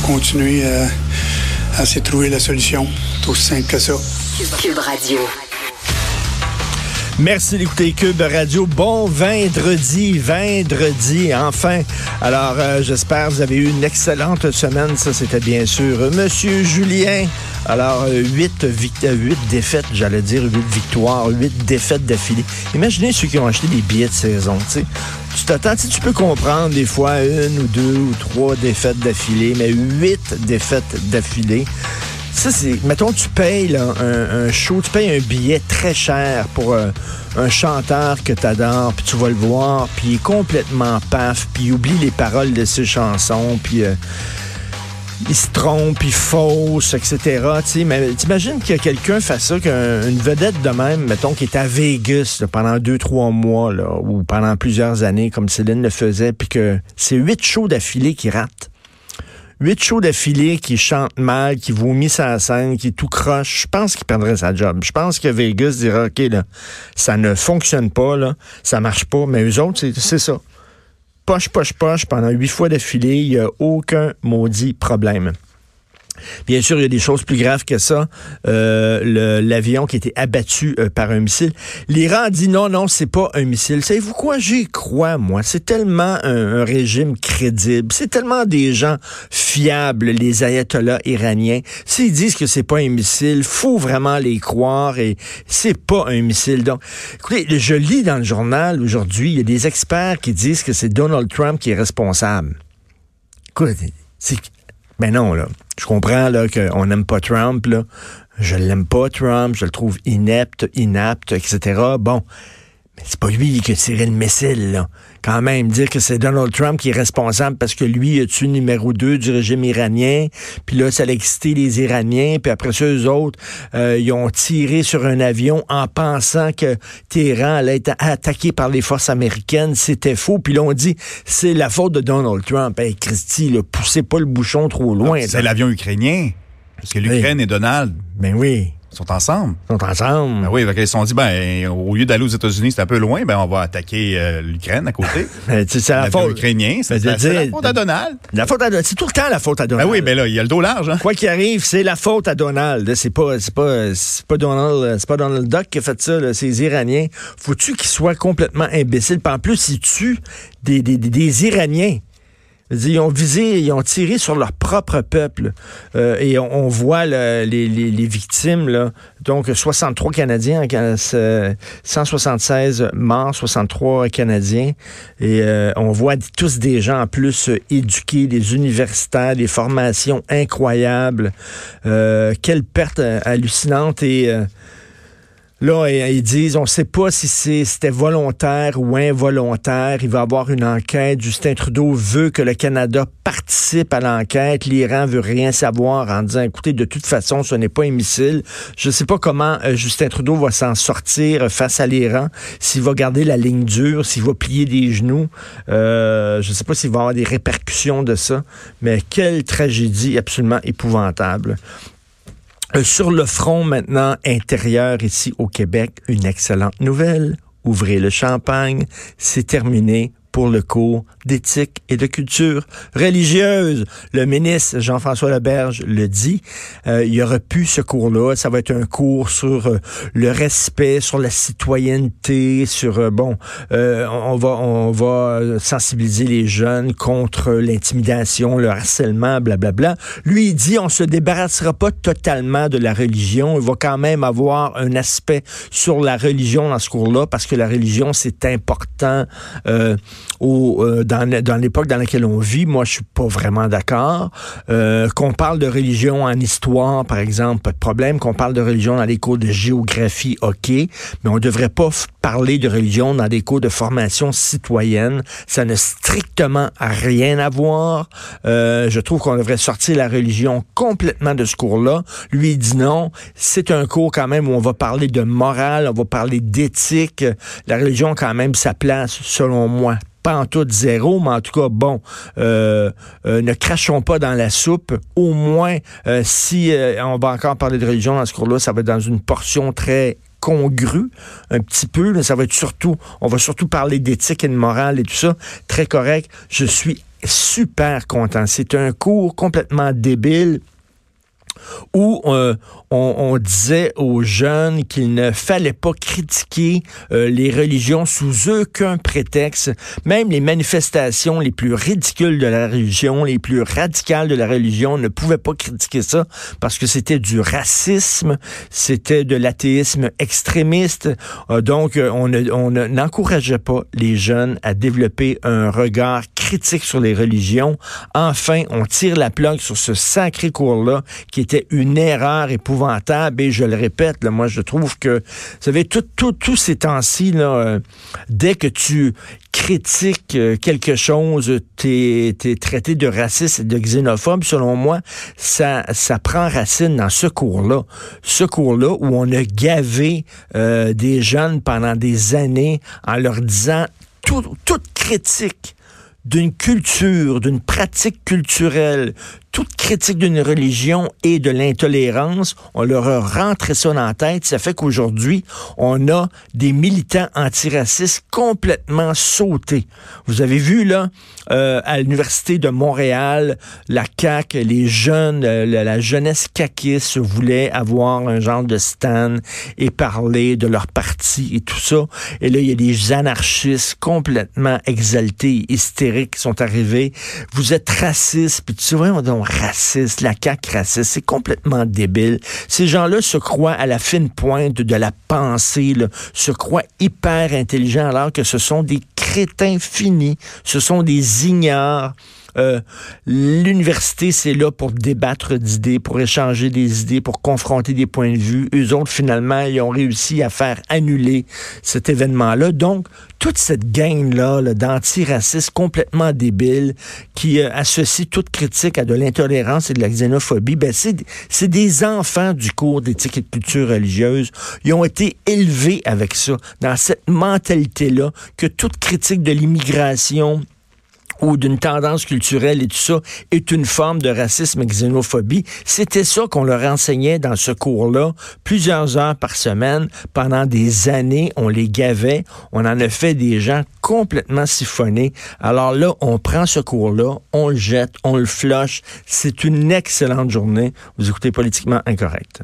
continuer à de trouver la solution. C'est aussi simple que ça. Cube Radio. Merci d'écouter Cube Radio. Bon vendredi, vendredi, enfin. Alors, euh, j'espère que vous avez eu une excellente semaine. Ça, c'était bien sûr Monsieur Julien. Alors, euh, huit, euh, défaites, j'allais dire huit victoires, huit défaites d'affilée. Imaginez ceux qui ont acheté des billets de saison, tu sais. Tu t'attends, tu peux comprendre des fois une ou deux ou trois défaites d'affilée, mais huit défaites d'affilée. Ça, c'est. Mettons, tu payes un, show, tu payes un billet très cher pour euh, un chanteur que tu adores, puis tu vas le voir, puis il est complètement paf, puis il oublie les paroles de ses chansons, puis. Euh, il se trompe, il fausse, etc. mais t'imagines que quelqu'un fasse ça, qu'une vedette de même, mettons, qui est à Vegas pendant deux, trois mois, là, ou pendant plusieurs années, comme Céline le faisait, puis que c'est huit shows d'affilée qui ratent huit shows d'affilée qui chante mal, qui vomit sa scène, qui tout croche, je pense qu'il perdrait sa job. Je pense que Vegas dira, OK, là, ça ne fonctionne pas, là, ça marche pas, mais eux autres, c'est ça. Poche, poche, poche, pendant huit fois d'affilée, il n'y a aucun maudit problème. Bien sûr, il y a des choses plus graves que ça. Euh, L'avion qui a été abattu euh, par un missile. L'Iran dit non, non, c'est pas un missile. Savez-vous quoi? J'y crois, moi. C'est tellement un, régime crédible. C'est tellement des gens fiables, les ayatollahs iraniens. S'ils disent que c'est pas un missile, faut vraiment les croire et c'est pas un missile. Donc, écoutez, je lis dans le journal aujourd'hui, il y a des experts qui disent que c'est Donald Trump qui est responsable. Écoutez, c'est mais non, là. Je comprends là qu'on n'aime pas Trump, là. Je l'aime pas, Trump. Je le trouve inepte, inapte, etc. Bon. C'est pas lui qui a tiré le missile, là. Quand même, dire que c'est Donald Trump qui est responsable parce que lui a tué numéro 2 du régime iranien, puis là, ça a excité les Iraniens, puis après ça, eux autres, euh, ils ont tiré sur un avion en pensant que Téhéran allait être attaqué par les forces américaines. C'était faux. Puis là, on dit, c'est la faute de Donald Trump. Hey, Christy, là, poussez pas le bouchon trop loin. C'est l'avion ukrainien. Parce que l'Ukraine et Donald. Ben oui. Ils sont ensemble. Ils sont ensemble. Ben oui, ils se sont dit, ben, au lieu d'aller aux États-Unis, c'est un peu loin, ben, on va attaquer euh, l'Ukraine à côté. c'est la faute. ukrainien, c'est la, faute à Donald. La faute à C'est tout le temps la faute à Donald. Ben oui, ben là, il y a le dos large, hein. Quoi qu'il arrive, c'est la faute à Donald. C'est pas, c'est pas, c'est pas Donald, c'est pas Donald Duck qui a fait ça, c'est les Iraniens. Faut-tu qu'ils soient complètement imbéciles? Puis en plus, ils tuent des, des, des Iraniens. Ils ont visé, ils ont tiré sur leur propre peuple. Euh, et on, voit les, victimes, là. donc 63 Canadiens, 176 morts, 63 Canadiens. Et euh, on voit tous des gens en plus éduqués, des universitaires, des formations incroyables. Euh, quelle perte hallucinante et Là, ils disent, on ne sait pas si c'était volontaire ou involontaire. Il va y avoir une enquête. Justin Trudeau veut que le Canada participe à l'enquête. L'Iran veut rien savoir en disant, écoutez, de toute façon, ce n'est pas un missile. Je ne sais pas comment euh, Justin Trudeau va s'en sortir face à l'Iran, s'il va garder la ligne dure, s'il va plier des genoux. Euh, je ne sais pas s'il va avoir des répercussions de ça. Mais quelle tragédie absolument épouvantable. Euh, sur le front maintenant intérieur ici au Québec, une excellente nouvelle. Ouvrez le champagne, c'est terminé pour le cours d'éthique et de culture religieuse. Le ministre Jean-François Leberge le dit. Euh, il y aura plus ce cours-là. Ça va être un cours sur euh, le respect, sur la citoyenneté, sur euh, bon, on va on va sensibiliser les jeunes contre l'intimidation, le harcèlement, blablabla. Lui il dit on se débarrassera pas totalement de la religion. Il va quand même avoir un aspect sur la religion dans ce cours-là parce que la religion c'est important. Euh, dans, l'époque dans laquelle on vit, moi, je suis pas vraiment d'accord. Euh, qu'on parle de religion en histoire, par exemple, pas de problème. Qu'on parle de religion dans les cours de géographie, OK. Mais on devrait pas parler de religion dans des cours de formation citoyenne. Ça n'a strictement rien à voir. Euh, je trouve qu'on devrait sortir la religion complètement de ce cours-là. Lui, il dit non. C'est un cours quand même où on va parler de morale, on va parler d'éthique. La religion, quand même, sa place, selon moi, pas en tout zéro, mais en tout cas, bon, euh, euh, ne crachons pas dans la soupe. Au moins, euh, si on va encore parler de religion dans ce cours-là, ça va être dans une portion très congru un petit peu. ça va être surtout, on va surtout parler d'éthique et de morale et tout ça. Très correct. Je suis super content. C'est un cours complètement débile où euh, on, disait aux jeunes qu'il ne fallait pas critiquer euh, les religions sous aucun prétexte, même les manifestations les plus ridicules de la religion, les plus radicales de la religion, ne pouvaient pas critiquer ça parce que c'était du racisme, c'était de l'athéisme extrémiste. Euh, donc, on n'encourageait pas les jeunes à développer un regard critique sur les religions. Enfin, on tire la plaque sur ce sacré cours-là qui était une erreur épouvantable. Et je le répète, là, moi, je trouve que, vous savez, tous tout, tout ces temps-ci, euh, dès que tu critiques euh, quelque chose, t'es es traité de raciste et de xénophobe, selon moi, ça, ça prend racine dans ce cours-là. Ce cours-là où on a gavé euh, des jeunes pendant des années en leur disant toute critique d'une culture, d'une pratique culturelle, toute critique d'une religion et de l'intolérance, on leur a rentré ça dans la tête. Ça fait qu'aujourd'hui, on a des militants antiracistes complètement sautés. Vous avez vu, là, euh, à l'Université de Montréal, la CAQ, les jeunes, euh, la, jeunesse caquiste voulait avoir un genre de stand et parler de leur parti et tout ça. Et là, il y a des anarchistes complètement exaltés, hystériques qui sont arrivés. Vous êtes racistes, puis tu vois, on raciste, la CAQ raciste, c'est complètement débile. Ces gens-là se croient à la fine pointe de la pensée, se croient hyper intelligents alors que ce sont des crétins finis, ce sont des ignares. Euh, l'université, c'est là pour débattre d'idées, pour échanger des idées, pour confronter des points de vue. Eux autres, finalement, ils ont réussi à faire annuler cet événement-là. Donc, toute cette gang-là -là, d'antiracistes complètement débiles qui euh, associe toute critique à de l'intolérance et de la xénophobie, ben c'est des enfants du cours d'éthique et de culture religieuse. Ils ont été élevés avec ça, dans cette mentalité-là, que toute critique de l'immigration, ou d'une tendance culturelle et tout ça est une forme de racisme et xénophobie. C'était ça qu'on leur enseignait dans ce cours-là, plusieurs heures par semaine, pendant des années. On les gavait, on en a fait des gens complètement siphonnés. Alors là, on prend ce cours-là, on le jette, on le flush. C'est une excellente journée. Vous écoutez Politiquement Incorrect.